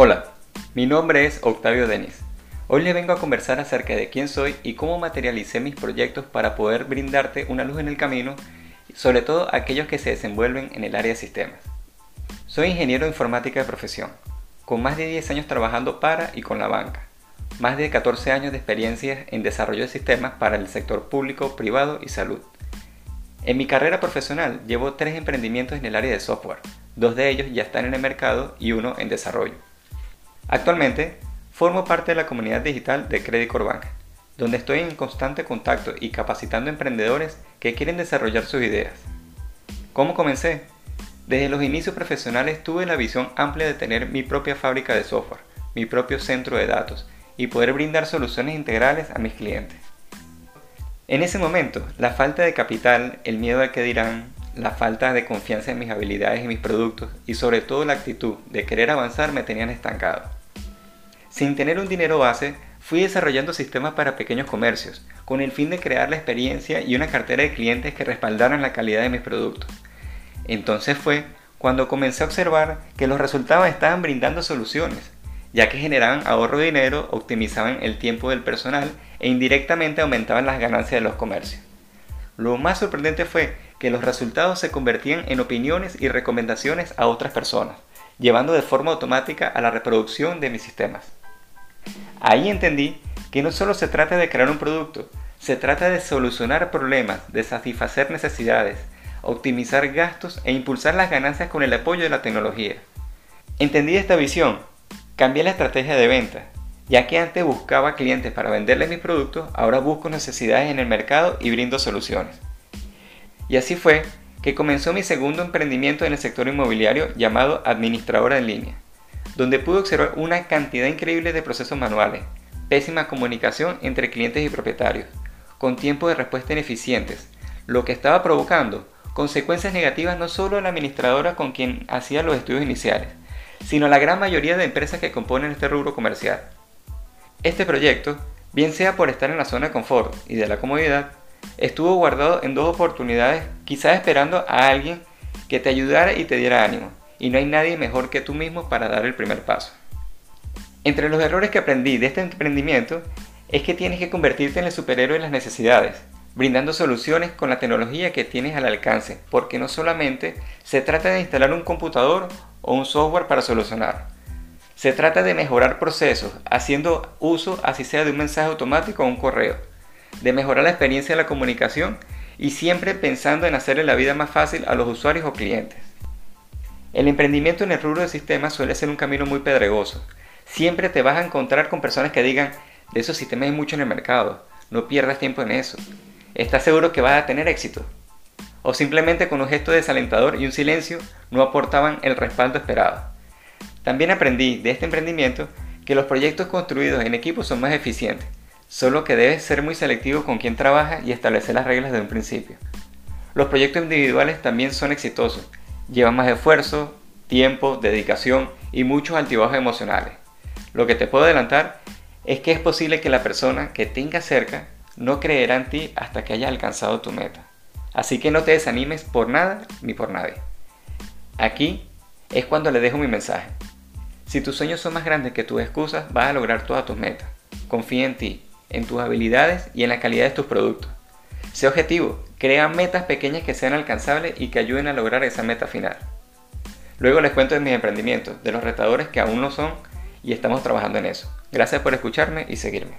Hola, mi nombre es Octavio Denis. Hoy les vengo a conversar acerca de quién soy y cómo materialicé mis proyectos para poder brindarte una luz en el camino, sobre todo aquellos que se desenvuelven en el área de sistemas. Soy ingeniero de informática de profesión, con más de 10 años trabajando para y con la banca, más de 14 años de experiencia en desarrollo de sistemas para el sector público, privado y salud. En mi carrera profesional llevo tres emprendimientos en el área de software, dos de ellos ya están en el mercado y uno en desarrollo. Actualmente, formo parte de la comunidad digital de Credit Bank, donde estoy en constante contacto y capacitando emprendedores que quieren desarrollar sus ideas. ¿Cómo comencé? Desde los inicios profesionales tuve la visión amplia de tener mi propia fábrica de software, mi propio centro de datos y poder brindar soluciones integrales a mis clientes. En ese momento, la falta de capital, el miedo a que dirán, la falta de confianza en mis habilidades y mis productos y sobre todo la actitud de querer avanzar me tenían estancado. Sin tener un dinero base, fui desarrollando sistemas para pequeños comercios, con el fin de crear la experiencia y una cartera de clientes que respaldaran la calidad de mis productos. Entonces fue cuando comencé a observar que los resultados estaban brindando soluciones, ya que generaban ahorro de dinero, optimizaban el tiempo del personal e indirectamente aumentaban las ganancias de los comercios. Lo más sorprendente fue que los resultados se convertían en opiniones y recomendaciones a otras personas, llevando de forma automática a la reproducción de mis sistemas. Ahí entendí que no solo se trata de crear un producto, se trata de solucionar problemas, de satisfacer necesidades, optimizar gastos e impulsar las ganancias con el apoyo de la tecnología. Entendí esta visión, cambié la estrategia de venta, ya que antes buscaba clientes para venderles mis productos, ahora busco necesidades en el mercado y brindo soluciones. Y así fue que comenzó mi segundo emprendimiento en el sector inmobiliario llamado Administradora en línea donde pude observar una cantidad increíble de procesos manuales, pésima comunicación entre clientes y propietarios, con tiempos de respuesta ineficientes, lo que estaba provocando consecuencias negativas no solo a la administradora con quien hacía los estudios iniciales, sino a la gran mayoría de empresas que componen este rubro comercial. Este proyecto, bien sea por estar en la zona de confort y de la comodidad, estuvo guardado en dos oportunidades, quizás esperando a alguien que te ayudara y te diera ánimo, y no hay nadie mejor que tú mismo para dar el primer paso. Entre los errores que aprendí de este emprendimiento es que tienes que convertirte en el superhéroe de las necesidades, brindando soluciones con la tecnología que tienes al alcance, porque no solamente se trata de instalar un computador o un software para solucionar. Se trata de mejorar procesos, haciendo uso así sea de un mensaje automático o un correo, de mejorar la experiencia de la comunicación y siempre pensando en hacerle la vida más fácil a los usuarios o clientes. El emprendimiento en el rubro de sistemas suele ser un camino muy pedregoso. Siempre te vas a encontrar con personas que digan, de esos sistemas hay mucho en el mercado, no pierdas tiempo en eso. ¿Estás seguro que vas a tener éxito? O simplemente con un gesto desalentador y un silencio no aportaban el respaldo esperado. También aprendí de este emprendimiento que los proyectos construidos en equipo son más eficientes, solo que debes ser muy selectivo con quien trabaja y establecer las reglas desde un principio. Los proyectos individuales también son exitosos, lleva más esfuerzo, tiempo, dedicación y muchos altibajos emocionales. Lo que te puedo adelantar es que es posible que la persona que tenga cerca no creerá en ti hasta que haya alcanzado tu meta. Así que no te desanimes por nada ni por nadie. Aquí es cuando le dejo mi mensaje. Si tus sueños son más grandes que tus excusas, vas a lograr todas tus metas. Confía en ti, en tus habilidades y en la calidad de tus productos. Sé objetivo, crea metas pequeñas que sean alcanzables y que ayuden a lograr esa meta final. Luego les cuento de mis emprendimientos, de los retadores que aún no son y estamos trabajando en eso. Gracias por escucharme y seguirme.